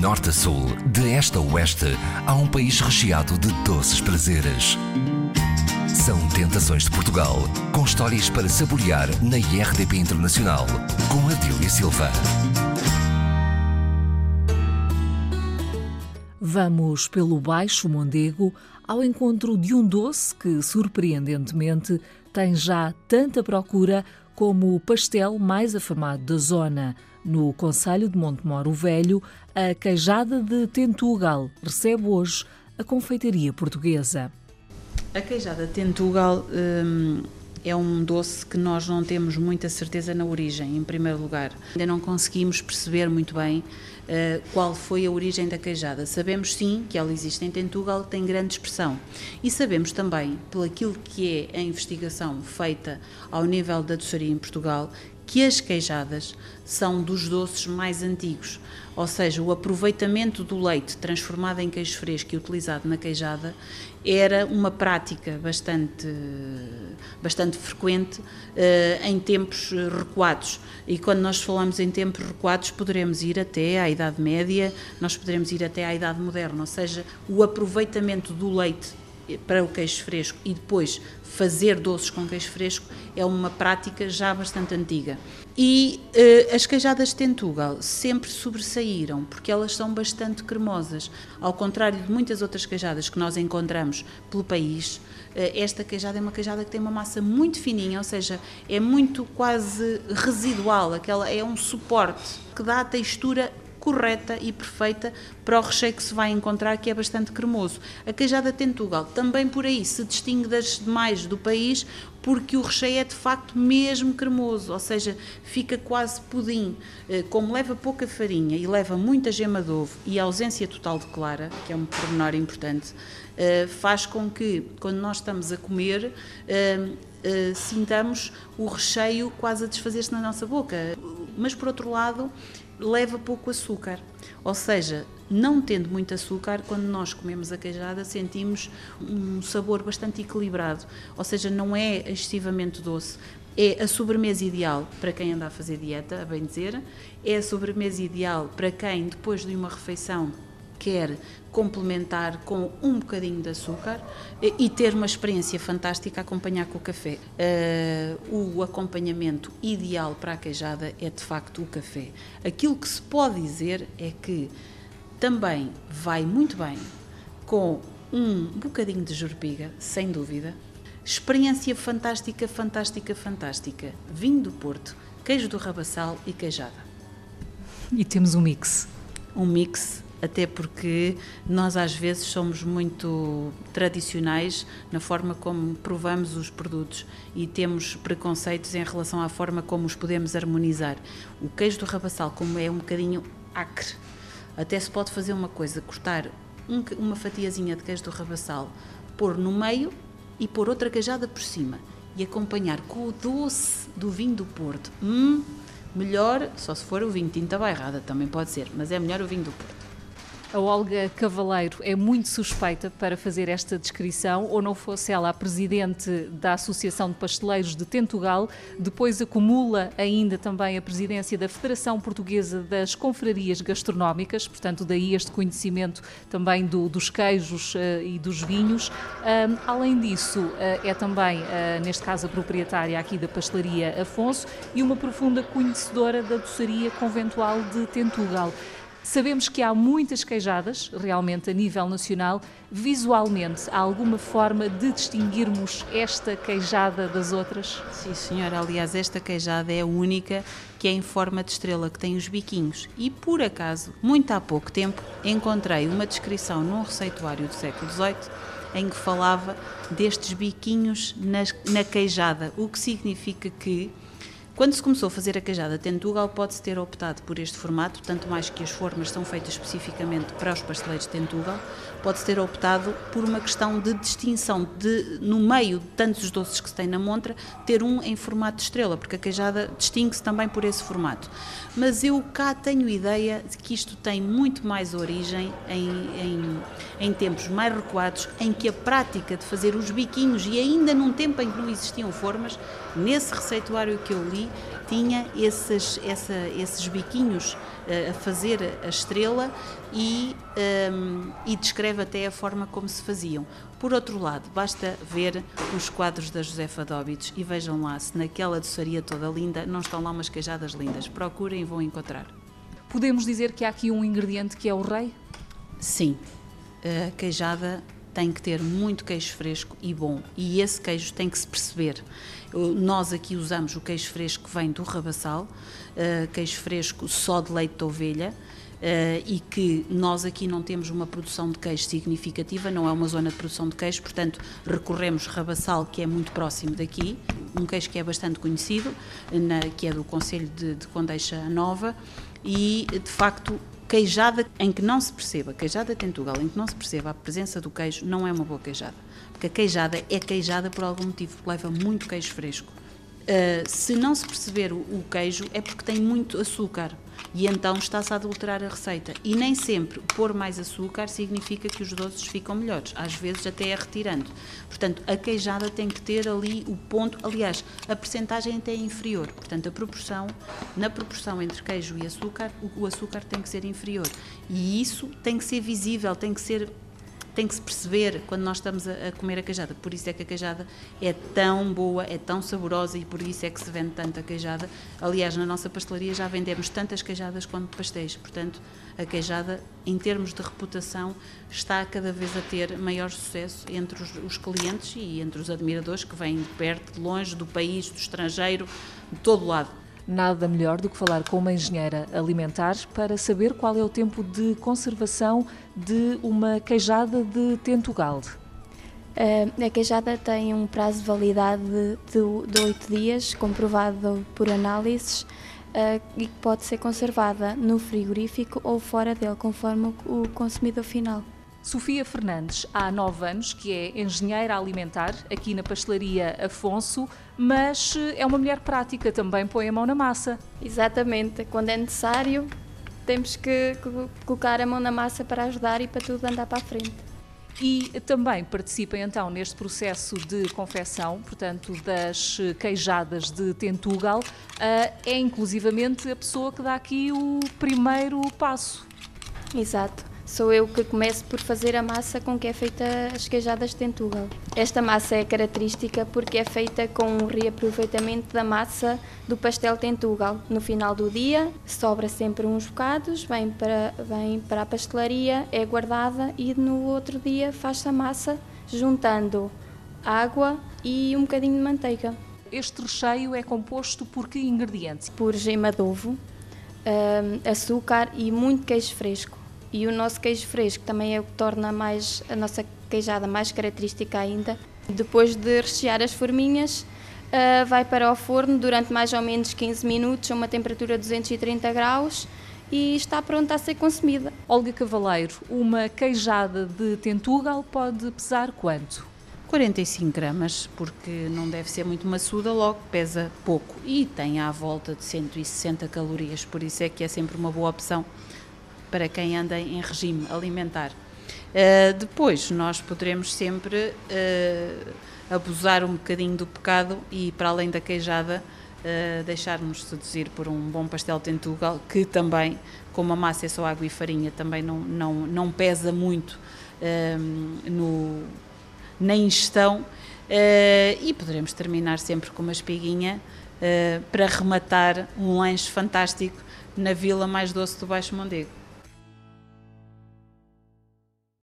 norte a sul, de este a oeste, há um país recheado de doces prazeres. São Tentações de Portugal, com histórias para saborear na IRDP Internacional, com Adília Silva. Vamos pelo Baixo Mondego ao encontro de um doce que, surpreendentemente, tem já tanta procura como o pastel mais afamado da zona. No Conselho de Montemoro Velho, a queijada de Tentugal recebe hoje a confeitaria portuguesa. A queijada de Tentugal hum, é um doce que nós não temos muita certeza na origem, em primeiro lugar. Ainda não conseguimos perceber muito bem uh, qual foi a origem da queijada. Sabemos sim que ela existe em Tentugal, tem grande expressão. E sabemos também, pelo aquilo que é a investigação feita ao nível da doçaria em Portugal, que as queijadas são dos doces mais antigos, ou seja, o aproveitamento do leite transformado em queijo fresco e utilizado na queijada era uma prática bastante, bastante frequente uh, em tempos recuados. E quando nós falamos em tempos recuados, poderemos ir até à Idade Média, nós poderemos ir até à Idade Moderna, ou seja, o aproveitamento do leite para o queijo fresco e depois fazer doces com queijo fresco é uma prática já bastante antiga. E uh, as queijadas de Tentugal sempre sobressaíram porque elas são bastante cremosas. Ao contrário de muitas outras queijadas que nós encontramos pelo país, uh, esta queijada é uma queijada que tem uma massa muito fininha, ou seja, é muito quase residual, aquela é um suporte que dá a textura correta e perfeita para o recheio que se vai encontrar, que é bastante cremoso. A queijada Tentugal também por aí se distingue das demais do país, porque o recheio é de facto mesmo cremoso, ou seja, fica quase pudim. Eh, como leva pouca farinha e leva muita gema de ovo e ausência total de clara, que é um pormenor importante, eh, faz com que, quando nós estamos a comer, eh, sintamos o recheio quase a desfazer-se na nossa boca. Mas, por outro lado, leva pouco açúcar. Ou seja, não tendo muito açúcar, quando nós comemos a queijada, sentimos um sabor bastante equilibrado. Ou seja, não é excessivamente doce. É a sobremesa ideal para quem anda a fazer dieta, a bem dizer. É a sobremesa ideal para quem, depois de uma refeição, quer complementar com um bocadinho de açúcar e ter uma experiência fantástica a acompanhar com o café. Uh, o acompanhamento ideal para a queijada é de facto o café. Aquilo que se pode dizer é que também vai muito bem com um bocadinho de jorpiga, sem dúvida. Experiência fantástica, fantástica, fantástica. Vinho do Porto, queijo do Rabassal e queijada. E temos um mix. Um mix até porque nós às vezes somos muito tradicionais na forma como provamos os produtos e temos preconceitos em relação à forma como os podemos harmonizar. O queijo do rabassal, como é um bocadinho acre, até se pode fazer uma coisa, cortar um, uma fatiazinha de queijo do rabassal, pôr no meio e pôr outra queijada por cima e acompanhar com o doce do vinho do Porto. Hum, melhor, só se for o vinho tinta bairrada, também pode ser, mas é melhor o vinho do Porto. A Olga Cavaleiro é muito suspeita para fazer esta descrição, ou não fosse ela a presidente da Associação de Pasteleiros de Tentugal, depois acumula ainda também a presidência da Federação Portuguesa das Confrarias Gastronómicas, portanto, daí este conhecimento também do, dos queijos uh, e dos vinhos. Uh, além disso, uh, é também, neste caso, a proprietária aqui da Pastelaria Afonso e uma profunda conhecedora da doçaria conventual de Tentugal. Sabemos que há muitas queijadas, realmente a nível nacional. Visualmente, há alguma forma de distinguirmos esta queijada das outras? Sim, senhora. Aliás, esta queijada é a única que é em forma de estrela, que tem os biquinhos. E por acaso, muito há pouco tempo, encontrei uma descrição num receituário do século XVIII em que falava destes biquinhos na, na queijada, o que significa que quando se começou a fazer a queijada Tentugal, pode-se ter optado por este formato, tanto mais que as formas são feitas especificamente para os pasteleiros de Tentugal, pode-se ter optado por uma questão de distinção, de no meio de tantos doces que se tem na montra, ter um em formato de estrela, porque a queijada distingue-se também por esse formato. Mas eu cá tenho ideia de que isto tem muito mais origem em, em, em tempos mais recuados, em que a prática de fazer os biquinhos, e ainda num tempo em que não existiam formas, nesse receituário que eu li, tinha esses, essa, esses biquinhos uh, a fazer a estrela e, um, e descreve até a forma como se faziam. Por outro lado, basta ver os quadros da Josefa Dóbitos e vejam lá se naquela doçaria toda linda não estão lá umas queijadas lindas. Procurem e vão encontrar. Podemos dizer que há aqui um ingrediente que é o rei? Sim. A queijada tem que ter muito queijo fresco e bom. E esse queijo tem que se perceber. Nós aqui usamos o queijo fresco que vem do Rabassal, uh, queijo fresco só de leite de ovelha. Uh, e que nós aqui não temos uma produção de queijo significativa, não é uma zona de produção de queijo, portanto recorremos Rabassal, que é muito próximo daqui, um queijo que é bastante conhecido, na, que é do Conselho de, de Condeixa Nova, e de facto queijada em que não se perceba, queijada tentugal, em que não se perceba a presença do queijo, não é uma boa queijada. Porque a queijada é queijada por algum motivo, porque leva muito queijo fresco. Uh, se não se perceber o, queijo, é porque tem muito açúcar e então está-se a adulterar a receita. E nem sempre pôr mais açúcar significa que os doces ficam melhores, às vezes até é retirando. Portanto, a queijada tem que ter ali o ponto, aliás, a percentagem até é inferior. Portanto, a proporção, na proporção entre queijo e açúcar, o açúcar tem que ser inferior. E isso tem que ser visível, tem que ser tem que se perceber quando nós estamos a, a, comer a queijada. Por isso é que a queijada é tão boa, é tão saborosa e por isso é que se vende tanta queijada. Aliás, na nossa pastelaria já vendemos tantas queijadas quanto pastéis. Portanto, a queijada, em termos de reputação, está cada vez a ter maior sucesso entre os, os clientes e entre os admiradores que vêm de perto, de longe, do país, do estrangeiro, de todo lado. Nada melhor do que falar com uma engenheira alimentar para saber qual é o tempo de conservação de uma queijada de Tentugal. Uh, a queijada tem um prazo de validade de, oito dias, comprovado por análises, uh, e pode ser conservada no frigorífico ou fora dele, conforme o consumidor final. Sofia Fernandes, há nove anos que é engenheira alimentar aqui na pastelaria Afonso, mas eh, é uma mulher prática, também põe a mão na massa. Exatamente, quando é necessário temos que colocar a mão na massa para ajudar e para tudo andar para a frente. E também participa então neste processo de confecção, portanto, das queijadas de Tentugal. Eh, é inclusivamente a pessoa que dá aqui o primeiro passo. Exato sou eu que começo por fazer a massa com que é feita as queijadas de tentugal. Esta massa é característica porque é feita com um reaproveitamento da massa do pastel tentugal. No final do dia, sobra sempre uns bocados, vem para, vem para a pastelaria, é guardada e no outro dia faz-se a massa juntando água e um bocadinho de manteiga. Este recheio é composto por que ingredientes? Por gema de ovo, hum, açúcar e muito queijo fresco. E o nosso queijo fresco também é o que torna mais, a nossa queijada mais característica ainda. Depois de rechear as forminhas, uh, vai para o forno durante mais ou menos 15 minutos a uma temperatura de 230 graus e está pronta a ser consumida. Olga Cavaleiro, uma queijada de Tentugal pode pesar quanto? 45 gramas, porque não deve ser muito maçuda, logo pesa pouco e tem à volta de 160 calorias, por isso é que é sempre uma boa opção para quem anda em regime alimentar. Uh, depois, nós poderemos sempre uh, abusar um bocadinho do pecado e, para além da queijada, uh, deixar-nos seduzir por um bom pastel tentugal, que também, como a massa é só água e farinha, também não, não, não pesa muito no, na ingestão. e poderemos terminar sempre com uma espiguinha para rematar um lanche fantástico na vila mais doce do Baixo Mondego.